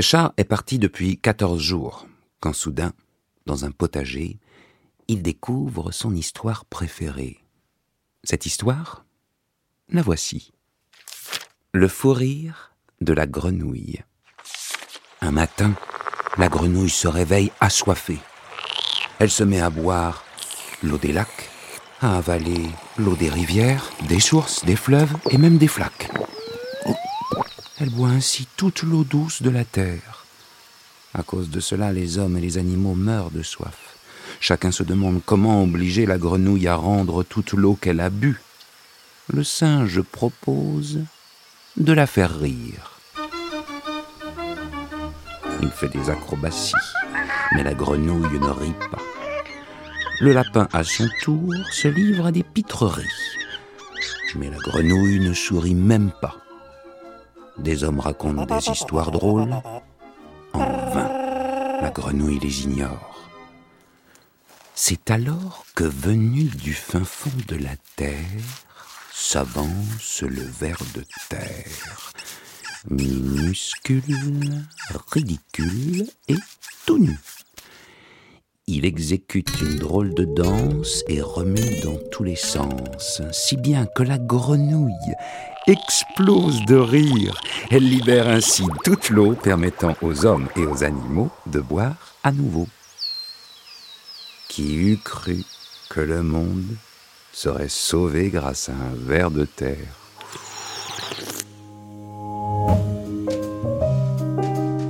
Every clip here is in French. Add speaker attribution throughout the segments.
Speaker 1: Chat est parti depuis 14 jours, quand soudain, dans un potager, il découvre son histoire préférée. Cette histoire, la voici. Le fou rire de la grenouille. Un matin, la grenouille se réveille assoiffée. Elle se met à boire l'eau des lacs, à avaler l'eau des rivières, des sources, des fleuves et même des flaques. Elle boit ainsi toute l'eau douce de la terre. À cause de cela, les hommes et les animaux meurent de soif. Chacun se demande comment obliger la grenouille à rendre toute l'eau qu'elle a bue. Le singe propose de la faire rire. Il fait des acrobaties, mais la grenouille ne rit pas. Le lapin, à son tour, se livre à des pitreries, mais la grenouille ne sourit même pas. Des hommes racontent des histoires drôles. En vain, la grenouille les ignore. C'est alors que, venu du fin fond de la terre, s'avance le ver de terre, minuscule, ridicule et tout nu. Il exécute une drôle de danse et remue dans tous les sens, si bien que la grenouille explose de rire. Elle libère ainsi toute l'eau permettant aux hommes et aux animaux de boire à nouveau. Qui eût cru que le monde serait sauvé grâce à un ver de terre?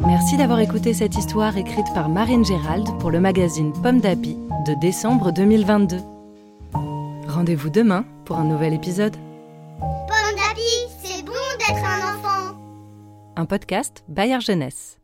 Speaker 2: Merci d'avoir écouté cette histoire écrite par Marine Gérald pour le magazine Pomme d'Api de décembre 2022. Rendez-vous demain pour un nouvel épisode. Un podcast Bayard Jeunesse.